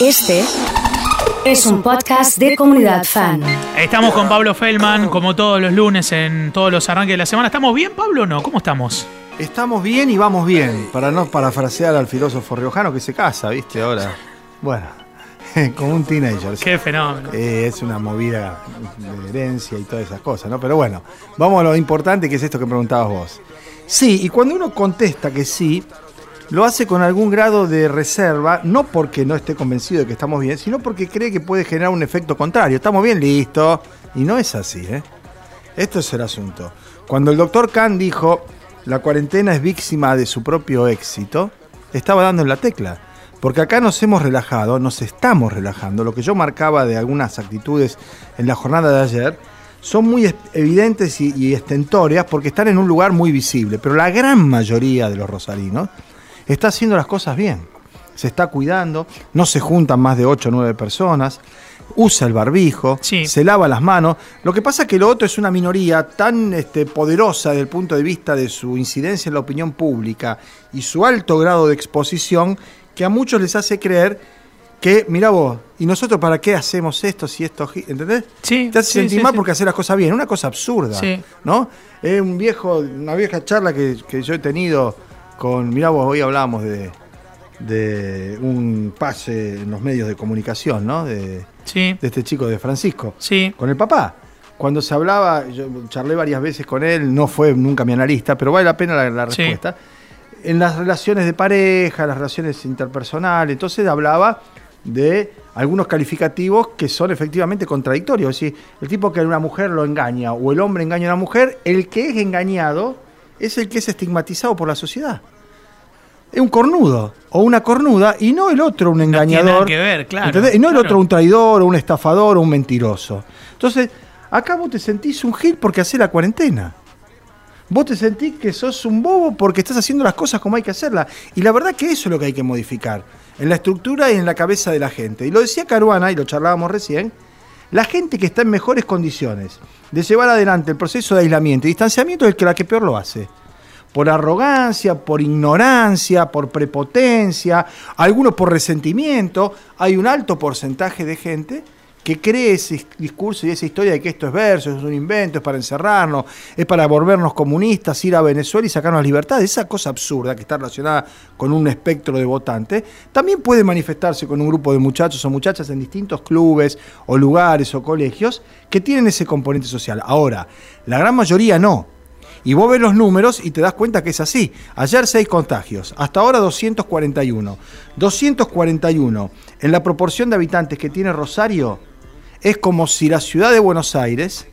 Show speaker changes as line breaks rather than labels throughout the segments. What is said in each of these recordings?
Este es un podcast de comunidad fan.
Estamos con Pablo Feldman, como todos los lunes, en todos los arranques de la semana. ¿Estamos bien, Pablo, o no? ¿Cómo estamos?
Estamos bien y vamos bien, para no parafrasear al filósofo riojano que se casa, ¿viste? Ahora, bueno, como un teenager.
Qué fenómeno.
Eh, es una movida de herencia y todas esas cosas, ¿no? Pero bueno, vamos a lo importante que es esto que preguntabas vos. Sí, y cuando uno contesta que sí, lo hace con algún grado de reserva, no porque no esté convencido de que estamos bien, sino porque cree que puede generar un efecto contrario. Estamos bien, listo. Y no es así, ¿eh? Esto es el asunto. Cuando el doctor Khan dijo, la cuarentena es víctima de su propio éxito, estaba dando en la tecla. Porque acá nos hemos relajado, nos estamos relajando. Lo que yo marcaba de algunas actitudes en la jornada de ayer son muy evidentes y, y estentorias porque están en un lugar muy visible. Pero la gran mayoría de los rosarinos está haciendo las cosas bien. Se está cuidando, no se juntan más de 8 o 9 personas, usa el barbijo, se lava las manos. Lo que pasa es que lo otro es una minoría tan este, poderosa desde el punto de vista de su incidencia en la opinión pública y su alto grado de exposición que a muchos les hace creer que, mira vos, ¿y nosotros para qué hacemos esto si esto... ¿Entendés?
Sí.
Te hace sentir mal porque hacer las cosas bien. Una cosa absurda, ¿no? Es un viejo, una vieja charla que, que yo he tenido con, mirá vos, hoy hablábamos de, de un pase en los medios de comunicación, ¿no? De,
sí.
de este chico de Francisco.
Sí.
Con el papá. Cuando se hablaba, yo charlé varias veces con él, no fue nunca mi analista, pero vale la pena la, respuesta. En las relaciones de pareja, las relaciones interpersonales, entonces hablaba de algunos calificativos que son efectivamente contradictorios. Es decir, el tipo que una mujer lo engaña o el hombre engaña a una mujer, el que es engañado es el que es estigmatizado por la sociedad. Es un cornudo o una cornuda y no el otro un engañador.
No que ver, claro.
Y no el otro un traidor o un estafador o un mentiroso. Entonces, acá vos te sentís un gil porque haces la cuarentena. Vos te sentís que sos un bobo porque estás haciendo las cosas como hay que hacerlas. Y la verdad que eso es lo que hay que modificar. En la estructura y en la cabeza de la gente. Y lo decía Caruana, y lo charlábamos recién, la gente que está en mejores condiciones de llevar adelante el proceso de aislamiento y distanciamiento es la que peor lo hace. Por arrogancia, por ignorancia, por prepotencia, algunos por resentimiento. Hay un alto porcentaje de gente que cree ese discurso y esa historia de que esto es verso, es un invento, es para encerrarnos, es para volvernos comunistas, ir a Venezuela y sacarnos libertad. Esa cosa absurda que está relacionada con un espectro de votantes, también puede manifestarse con un grupo de muchachos o muchachas en distintos clubes o lugares o colegios que tienen ese componente social. Ahora, la gran mayoría no. Y vos ves los números y te das cuenta que es así. Ayer seis contagios, hasta ahora 241. 241 en la proporción de habitantes que tiene Rosario es como si la ciudad de Buenos Aires,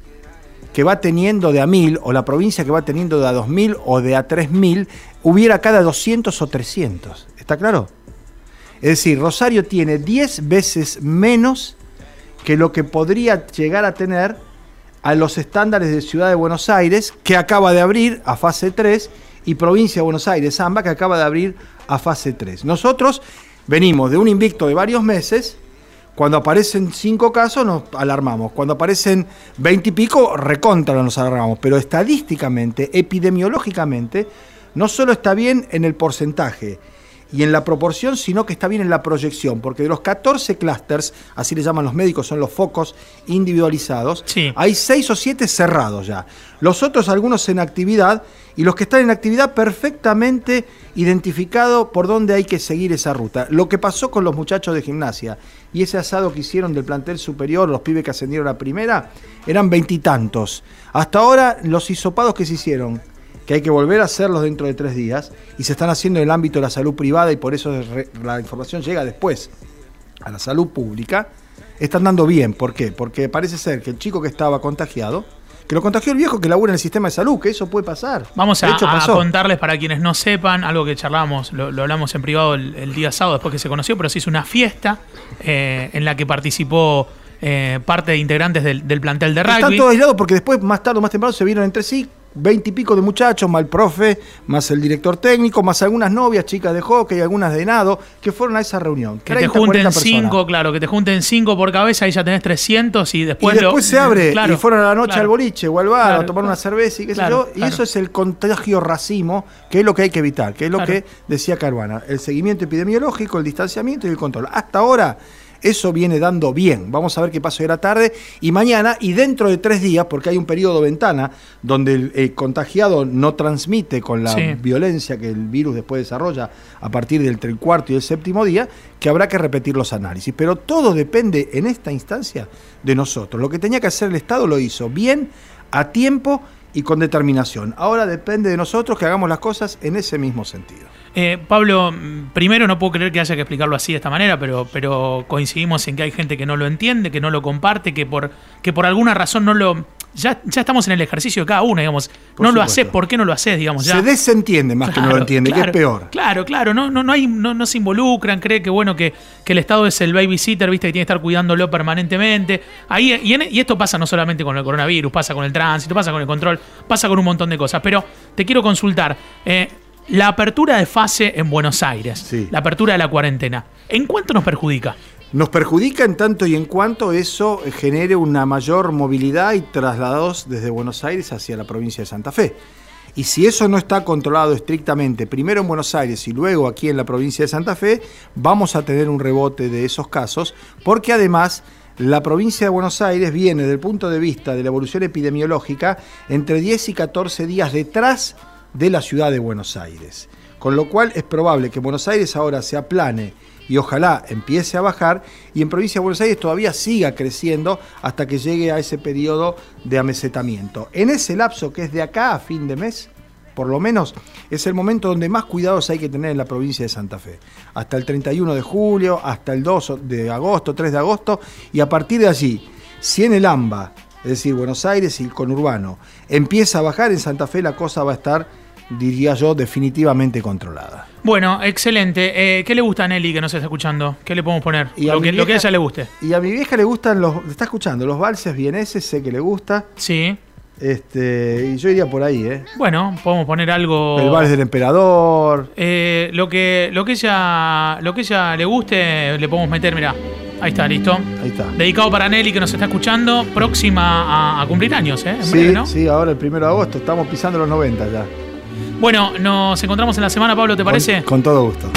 que va teniendo de a mil, o la provincia que va teniendo de a dos mil o de a tres mil, hubiera cada 200 o 300. ¿Está claro? Es decir, Rosario tiene 10 veces menos que lo que podría llegar a tener a los estándares de Ciudad de Buenos Aires, que acaba de abrir a fase 3, y Provincia de Buenos Aires, AMBA, que acaba de abrir a fase 3. Nosotros venimos de un invicto de varios meses, cuando aparecen cinco casos nos alarmamos, cuando aparecen veinte y pico, recontra nos alarmamos, pero estadísticamente, epidemiológicamente, no solo está bien en el porcentaje, y en la proporción, sino que está bien en la proyección, porque de los 14 clústeres, así le llaman los médicos, son los focos individualizados, hay 6 o 7 cerrados ya. Los otros algunos en actividad y los que están en actividad perfectamente identificado por dónde hay que seguir esa ruta. Lo que pasó con los muchachos de gimnasia y ese asado que hicieron del plantel superior, los pibes que ascendieron a primera, eran veintitantos. Hasta ahora los hisopados que se hicieron que hay que volver a hacerlos dentro de tres días y se están haciendo en el ámbito de la salud privada y por eso la información llega después a la salud pública, están dando bien. ¿Por qué? Porque parece ser que el chico que estaba contagiado, que lo contagió el viejo que labura en el sistema de salud, que eso puede pasar.
Vamos a, contarles para quienes no sepan, algo que charlamos, lo, hablamos en privado el, día sábado después que se conoció, pero se hizo una fiesta eh, en la que participó eh, parte de integrantes del, plantel de rugby.
Están todos aislados porque después, más tarde o más temprano, se vieron entre sí 20 y pico de muchachos, más el profe, más el director técnico, más algunas novias, chicas de hockey, algunas de nado, que fueron a esa reunión.
Que te junten cinco, claro, que te junten cinco por cabeza y ya tenés 300 y después...
Y después se abre y fueron a la noche al boliche o al bar a tomar una cerveza y qué sé yo. Y eso es el contagio racimo, que es lo que hay que evitar, que es lo que decía Caruana. El seguimiento epidemiológico, el distanciamiento y el control. Hasta ahora eso viene dando bien. Vamos a ver qué pasa hoy a la tarde y mañana y dentro de tres días, porque hay un periodo ventana donde el, contagiado no transmite con la violencia que el virus después desarrolla a partir del cuarto y el séptimo día, que habrá que repetir los análisis. Pero todo depende en esta instancia de nosotros. Lo que tenía que hacer el Estado lo hizo bien, a tiempo y con determinación. Ahora depende de nosotros que hagamos las cosas en ese mismo sentido.
Eh, Pablo, primero no puedo creer que haya que explicarlo así de esta manera, pero, pero coincidimos en que hay gente que no lo entiende, que no lo comparte, que por, que por alguna razón no lo. Ya, ya estamos en el ejercicio de cada uno, digamos. no lo haces, ¿por qué no lo haces? Digamos,
Se desentiende más que no lo entiende, que es peor.
Claro, claro, no, no, no, hay, no, no se involucran, cree que bueno, que, que el Estado es el babysitter, viste, que tiene que estar cuidándolo permanentemente. Ahí, y, y esto pasa no solamente con el coronavirus, pasa con el tránsito, pasa con el control, pasa con un montón de cosas. Pero te quiero consultar. Eh, la apertura de fase en Buenos Aires, la apertura de la cuarentena, ¿en cuánto nos perjudica?
Nos perjudica en tanto y en cuanto eso genere una mayor movilidad y traslados desde Buenos Aires hacia la provincia de Santa Fe. Y si eso no está controlado estrictamente, primero en Buenos Aires y luego aquí en la provincia de Santa Fe, vamos a tener un rebote de esos casos, porque además la provincia de Buenos Aires viene, desde el punto de vista de la evolución epidemiológica, entre 10 y 14 días detrás de la ciudad de Buenos Aires. Con lo cual es probable que Buenos Aires ahora se aplane y ojalá empiece a bajar y en provincia de Buenos Aires todavía siga creciendo hasta que llegue a ese periodo de amesetamiento. En ese lapso que es de acá a fin de mes, por lo menos es el momento donde más cuidados hay que tener en la provincia de Santa Fe. Hasta el 31 de julio, hasta el 2 de agosto, 3 de agosto, y a partir de allí, si en el AMBA, es decir, Buenos Aires y el conurbano, empieza a bajar en Santa Fe, la cosa va a estar diría yo, definitivamente controlada.
Bueno, excelente. Eh, ¿Qué le gusta a Nelly que nos está escuchando? ¿Qué le podemos poner? lo, que, a ella le guste.
Y a mi vieja le gustan los. Está escuchando, los valses vieneses, sé que le gusta.
Sí.
Este, y yo iría por ahí, ¿eh?
Bueno, podemos poner algo.
El vals del emperador.
Eh, lo que, lo que ella, lo que ella le guste, le podemos meter, mira. Ahí está, listo.
Ahí está.
Dedicado para Nelly que nos está escuchando, próxima a, cumplir años, ¿eh?
sí, sí, ahora el primero de agosto, estamos pisando los 90 ya.
Bueno, nos encontramos en la semana, Pablo, ¿te parece?
con todo gusto.